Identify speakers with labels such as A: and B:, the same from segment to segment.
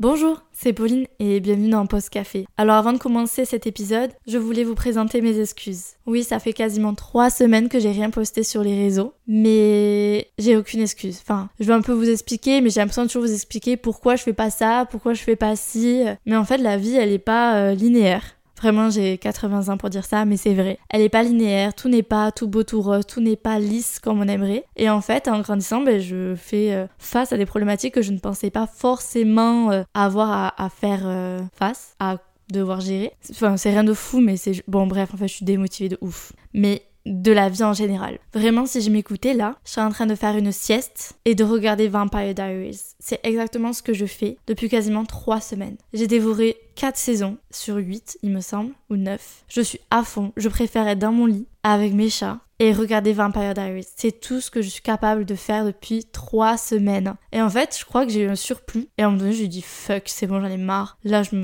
A: Bonjour, c'est Pauline et bienvenue dans Post Café. Alors avant de commencer cet épisode, je voulais vous présenter mes excuses. Oui, ça fait quasiment trois semaines que j'ai rien posté sur les réseaux, mais j'ai aucune excuse. Enfin, je vais un peu vous expliquer, mais j'ai l'impression de toujours vous expliquer pourquoi je fais pas ça, pourquoi je fais pas ci. Mais en fait, la vie, elle est pas euh, linéaire. Vraiment, j'ai 80 ans pour dire ça, mais c'est vrai. Elle est pas linéaire, tout n'est pas tout beau, tout rose, tout n'est pas lisse comme on aimerait. Et en fait, en grandissant, ben, je fais euh, face à des problématiques que je ne pensais pas forcément euh, avoir à, faire euh, face, à devoir gérer. Enfin, c'est rien de fou, mais c'est... Bon, bref, en fait, je suis démotivée de ouf. Mais de la vie en général. Vraiment, si je m'écoutais là, je serais en train de faire une sieste et de regarder Vampire Diaries. C'est exactement ce que je fais depuis quasiment 3 semaines. J'ai dévoré 4 saisons sur 8, il me semble, ou 9. Je suis à fond. Je préfère être dans mon lit avec mes chats et regarder Vampire Diaries. C'est tout ce que je suis capable de faire depuis 3 semaines. Et en fait, je crois que j'ai eu un surplus. Et à un moment donné, je lui dis fuck, c'est bon, j'en ai marre. Là, je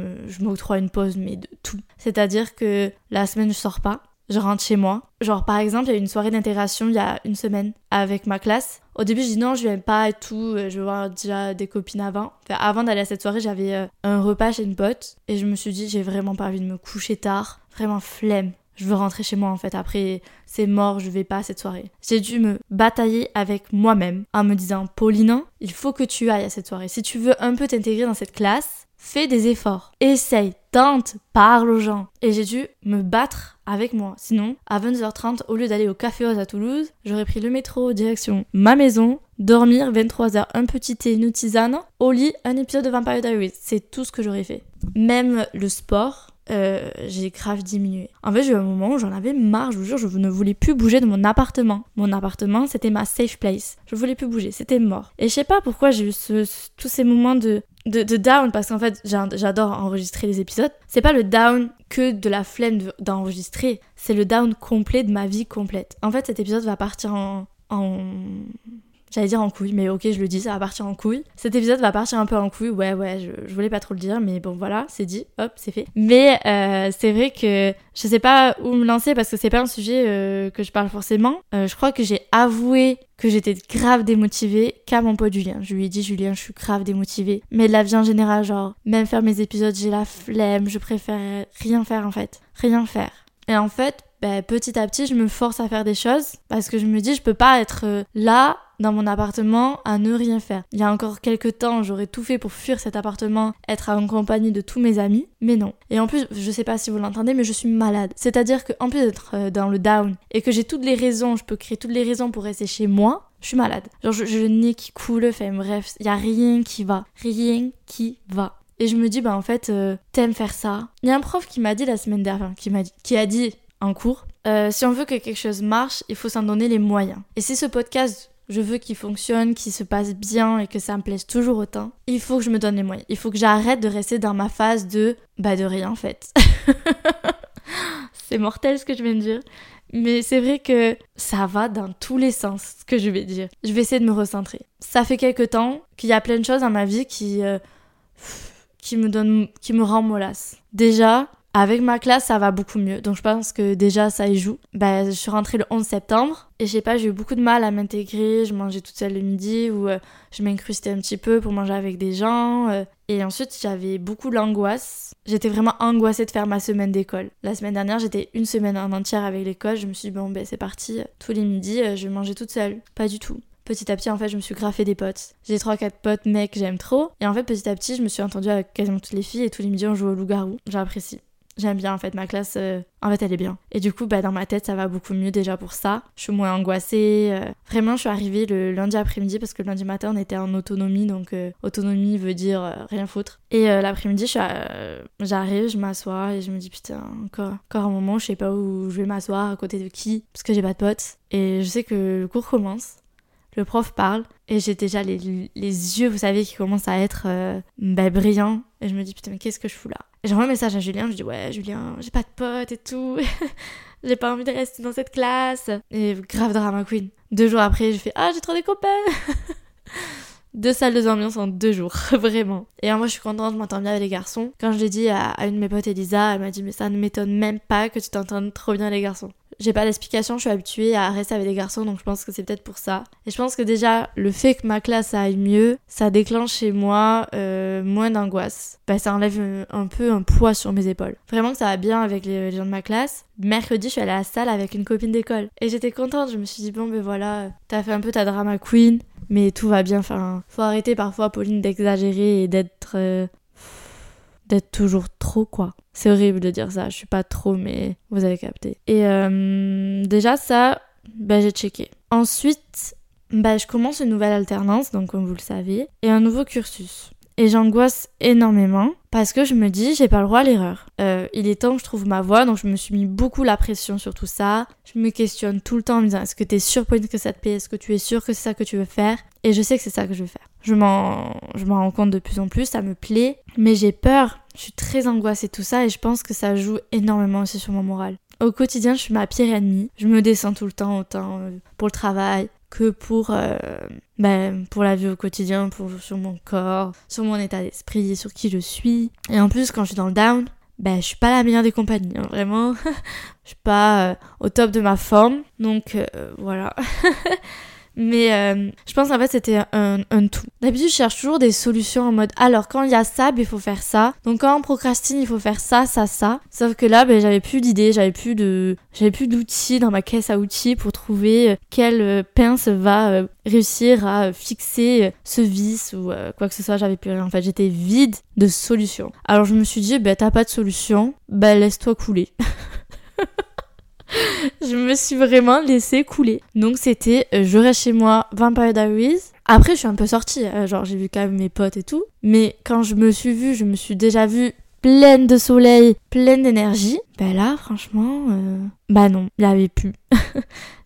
A: m'octroie je une pause, mais de tout. C'est-à-dire que la semaine, je sors pas je rentre chez moi. Genre, par exemple, il y a eu une soirée d'intégration il y a une semaine avec ma classe. Au début, je dis non, je viens pas et tout. Euh, je vais voir déjà des copines avant. Enfin, avant d'aller à cette soirée, j'avais euh, un repas chez une pote. Et je me suis dit, j'ai vraiment pas envie de me coucher tard. Vraiment flemme. Je veux rentrer chez moi en fait. Après, c'est mort, je vais pas à cette soirée. J'ai dû me batailler avec moi-même en me disant, Pauline, il faut que tu ailles à cette soirée. Si tu veux un peu t'intégrer dans cette classe, fais des efforts. Essaye, tente, parle aux gens. Et j'ai dû me battre avec moi. Sinon, à 22h30, au lieu d'aller au Café Oz à Toulouse, j'aurais pris le métro direction ma maison, dormir 23h, un petit thé, une tisane, au lit, un épisode de Vampire Diaries. C'est tout ce que j'aurais fait. Même le sport, euh, j'ai grave diminué. En fait, j'ai eu un moment où j'en avais marre, je vous jure, je ne voulais plus bouger de mon appartement. Mon appartement, c'était ma safe place. Je voulais plus bouger, c'était mort. Et je sais pas pourquoi j'ai eu tous ces moments de, de, down, parce qu'en fait, j'adore enregistrer des épisodes. C'est pas le down que de la flemme d'enregistrer, c'est le down complet de ma vie complète. En fait, cet épisode va partir en, en J'allais dire en couille, mais ok, je le dis, ça va partir en couille. Cet épisode va partir un peu en couille, ouais, ouais, je, voulais pas trop le dire, mais bon, voilà, c'est dit, hop, c'est fait. Mais euh, c'est vrai que je sais pas où me lancer parce que c'est pas un sujet euh, que je parle forcément. Euh, je crois que j'ai avoué que j'étais grave démotivée qu'à mon pote Julien. Je lui ai dit, Julien, je suis grave démotivée. Mais de la vie en général, genre, même faire mes épisodes, j'ai la flemme, je préfère rien faire en fait. Rien faire. Et en fait, ben, petit à petit, je me force à faire des choses parce que je me dis, je peux pas être euh, là dans mon appartement à ne rien faire. Il y a encore quelques temps, j'aurais tout fait pour fuir cet appartement, être en compagnie de tous mes amis, mais non. Et en plus, je sais pas si vous l'entendez, mais je suis malade. C'est-à-dire qu'en plus d'être euh, dans le down et que j'ai toutes les raisons, je peux créer toutes les raisons pour rester chez moi, je suis malade. Genre, je, le nez qui coule, enfin bref, il y a rien qui va. Rien qui va. Et je me dis, bah en fait, euh, t'aimes faire ça. Il y a un prof qui m'a dit la semaine dernière, qui m'a dit, qui a dit, en cours. Euh, si on veut que quelque chose marche, il faut s'en donner les moyens. Et si ce podcast, je veux qu'il fonctionne, qu'il se passe bien et que ça me plaise toujours autant, il faut que je me donne les moyens. Il faut que j'arrête de rester dans ma phase de bah de rien en fait. c'est mortel ce que je viens de dire. Mais c'est vrai que ça va dans tous les sens ce que je vais dire. Je vais essayer de me recentrer. Ça fait quelque temps qu'il y a plein de choses dans ma vie qui euh, qui me donnent qui me rend mollasse. Déjà, avec ma classe, ça va beaucoup mieux. Donc je pense que déjà ça y joue. Bah, je suis rentrée le 11 septembre et je sais pas, j'ai eu beaucoup de mal à m'intégrer. Je mangeais toute seule le midi ou euh, je m'incrustais un petit peu pour manger avec des gens. Euh. et ensuite, j'avais beaucoup d'angoisse. J'étais vraiment angoissée de faire ma semaine d'école. La semaine dernière, j'étais une semaine en entière avec l'école. Je me suis dit, bon, ben c'est parti. Tous les midis, euh, je vais manger toute seule. Pas du tout petit à petit, en fait, je me suis graffé des potes. J'ai 3-4 potes mecs j'aime trop. Et en fait, petit à petit, je me suis entendue avec quasiment toutes les filles et tous les midis, on joue au loup-garou. J'apprécie. J'aime bien en fait ma classe, euh, en fait elle est bien. Et du coup bah dans ma tête ça va beaucoup mieux déjà pour ça. Je suis moins angoissée. Euh. Vraiment je suis arrivée le lundi après-midi parce que le lundi matin on était en autonomie donc euh, autonomie veut dire rien foutre. Et l'après-midi j'arrive, je m'assois et je me dis putain encore, encore un moment je sais pas où je vais m'asseoir à côté de qui parce que j'ai pas de potes. Et je sais que le cours commence le prof parle et j'ai déjà les, yeux, vous savez, qui commencent à être bah, brillants. Et je me dis, putain, mais qu'est-ce que je fous là? J'envoie un message à Julien, je dis ouais Julien, j'ai pas de potes et tout, j'ai pas envie de rester dans cette classe. Et grave drama queen. Deux jours après, je fais ah j'ai trop des copains. deux salles de ambiance en deux jours, vraiment. Et moi je suis contente, je m'entends bien avec les garçons. Quand je l'ai dit à, une de mes potes Elisa, elle m'a dit mais ça ne m'étonne même pas que tu t'entendes trop bien les garçons. J'ai pas d'explication, je suis habituée à rester avec des garçons, donc je pense que c'est peut-être pour ça. Et je pense que déjà, le fait que ma classe aille mieux, ça déclenche chez moi euh, moins d'angoisse. Bah, ça enlève un, peu un poids sur mes épaules. Vraiment que ça va bien avec les, gens de ma classe. Mercredi, je suis allée à la salle avec une copine d'école. Et j'étais contente, je me suis dit, bon, ben voilà, t'as fait un peu ta drama queen, mais tout va bien. Enfin, faut arrêter parfois, Pauline, d'exagérer et d'être. Euh, d'être toujours trop, quoi. C'est horrible de dire ça, je suis pas trop, mais vous avez capté. Et euh, déjà, ça, bah, j'ai checké. Ensuite, bah, je commence une nouvelle alternance, donc comme vous le savez, et un nouveau cursus. Et j'angoisse énormément parce que je me dis, j'ai pas le droit à l'erreur. Euh, il est temps que je trouve ma voie, donc je me suis mis beaucoup la pression sur tout ça. Je me questionne tout le temps en me disant, est-ce que t'es sûr que ça te plaît Est-ce que tu es sûr que c'est ça que tu veux faire? Et je sais que c'est ça que je veux faire. Je m'en, je m'en rends compte de plus en plus, ça me plaît, mais j'ai peur. Je suis très angoissée tout ça et je pense que ça joue énormément aussi sur mon moral. Au quotidien, je suis ma pire ennemie. Je me descends tout le temps, autant euh, pour le travail que pour, euh, ben, pour la vie au quotidien, pour, sur mon corps, sur mon état d'esprit, sur qui je suis. Et en plus, quand je suis dans le down, ben, je suis pas la meilleure des compagnies, hein, vraiment. je suis pas euh, au top de ma forme. Donc voilà. Mais euh, je pense en fait c'était un, un, tout. D'habitude je cherche toujours des solutions en mode alors quand il y a ça, ben, il faut faire ça. Donc quand on procrastine, il faut faire ça, ça, ça. Sauf que là, ben, j'avais plus d'idées, j'avais plus de, j'avais plus d'outils dans ma caisse à outils pour trouver euh, quelle euh, pince va réussir à fixer ce vice ou quoi que ce soit. J'avais plus rien. En fait, j'étais vide de solutions. Alors je me suis dit, ben t'as pas de solution, ben laisse-toi couler. je me suis vraiment laissée couler. Donc c'était euh, je reste chez moi, Vampire Diaries. Après je suis un peu sortie, euh, genre j'ai vu quand même mes potes et tout. Mais quand je me suis vue, je me suis déjà vue pleine de soleil, pleine d'énergie. Ben là, franchement, euh, bah non, il y avait plus.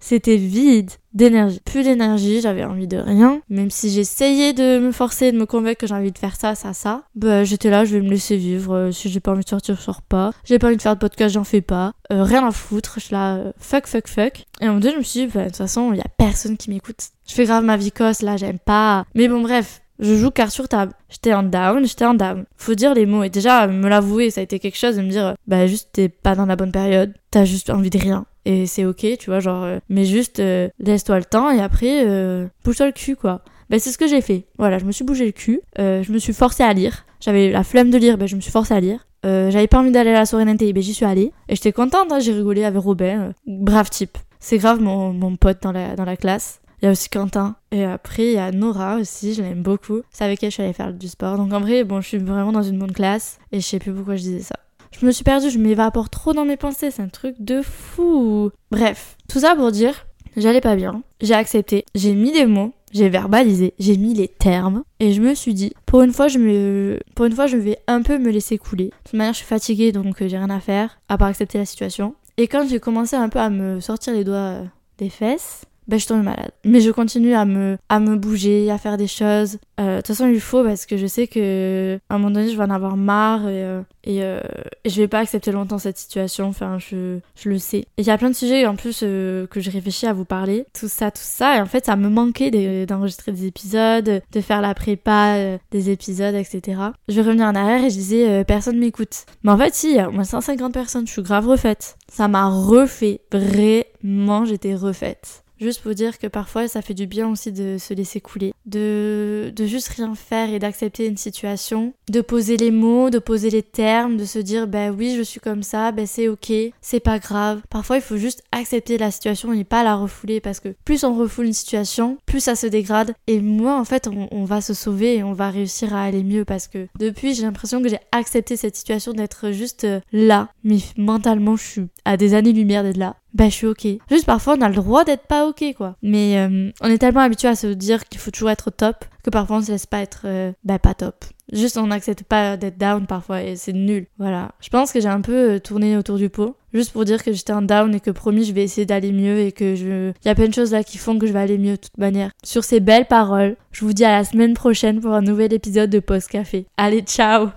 A: C'était vide d'énergie. Plus d'énergie, j'avais envie de rien. Même si j'essayais de me forcer, de me convaincre que j'ai envie de faire ça, ça, ça. Bah j'étais là, je vais me laisser vivre. Euh, si j'ai pas envie de sortir, je sors pas. J'ai pas envie de faire de podcast, j'en fais pas. Euh, rien à foutre. Je suis là, fuck, fuck, fuck. Et en moment je me suis dit, bah, de toute façon, il y a personne qui m'écoute. Je fais grave ma vie cosse, là, j'aime pas. Mais bon, bref, je joue carte sur table. J'étais en down, j'étais en down. Faut dire les mots. Et déjà, me l'avouer, ça a été quelque chose de me dire, bah juste t'es pas dans la bonne période. T'as juste envie de rien. Et c'est ok, tu vois, genre, euh, mais juste euh, laisse-toi le temps et après, euh, bouge-toi le cul, quoi. Bah c'est ce que j'ai fait. Voilà, je me suis bougé le cul. je me suis forcée à lire. J'avais la flemme de lire, bah je me suis forcée à lire. J'avais pas envie d'aller à la soirée d'inté, bah j'y suis allée. Et j'étais contente, hein, j'ai rigolé avec Robin. brave type. C'est grave mon, mon pote dans la, dans la classe. Il y a aussi Quentin. Et après, il y a Nora aussi, je l'aime beaucoup. C'est avec elle que je suis allée faire du sport. Donc en vrai, bon, je suis vraiment dans une bonne classe. Et je sais plus pourquoi je disais ça. Je me suis perdue, je m'évapore trop dans mes pensées, c'est un truc de fou. Bref, tout ça pour dire, j'allais pas bien. J'ai accepté, j'ai mis des mots, j'ai verbalisé, j'ai mis les termes et je me suis dit pour une fois je me pour une fois je vais un peu me laisser couler. De toute manière, je suis fatiguée donc euh, j'ai rien à faire à part accepter la situation. Et quand j'ai commencé un peu à me sortir les doigts euh, des fesses, ben je tombe malade. Mais je continue à me, à me bouger, à faire des choses. Euh, de toute façon, il faut parce que je sais que à un moment donné, je vais en avoir marre et, euh, et, euh, je vais pas accepter longtemps cette situation. Enfin, je, je le sais. Et il y a plein de sujets en plus que je réfléchis à vous parler. Tout ça, tout ça. Et en fait, ça me manquait d'enregistrer des épisodes, de faire la prépa des épisodes, etc. Je vais revenir en arrière et je disais, personne m'écoute. Mais en fait, si, il y a au moins 150 personnes. Je suis grave refaite. Ça m'a refait. Vraiment, j'étais refaite. Juste pour dire que parfois ça fait du bien aussi de se laisser couler, de, de juste rien faire et d'accepter une situation, de poser les mots, de poser les termes, de se dire bah oui je suis comme ça, bah c'est ok, c'est pas grave. Parfois il faut juste accepter la situation et pas la refouler parce que plus on refoule une situation, plus ça se dégrade. Et moins en fait on, on va se sauver et on va réussir à aller mieux parce que depuis j'ai l'impression que j'ai accepté cette situation d'être juste là, mais mentalement je suis à des années-lumière d'être là bah je suis ok. Juste parfois on a le droit d'être pas ok quoi. Mais euh, on est tellement habitué à se dire qu'il faut toujours être top que parfois on se laisse pas être euh, bah pas top. Juste on n'accepte pas d'être down parfois et c'est nul. Voilà. Je pense que j'ai un peu euh, tourné autour du pot. Juste pour dire que j'étais en down et que promis je vais essayer d'aller mieux et que je... Y a plein de choses là qui font que je vais aller mieux de toute manière. Sur ces belles paroles, je vous dis à la semaine prochaine pour un nouvel épisode de Post Café. Allez, ciao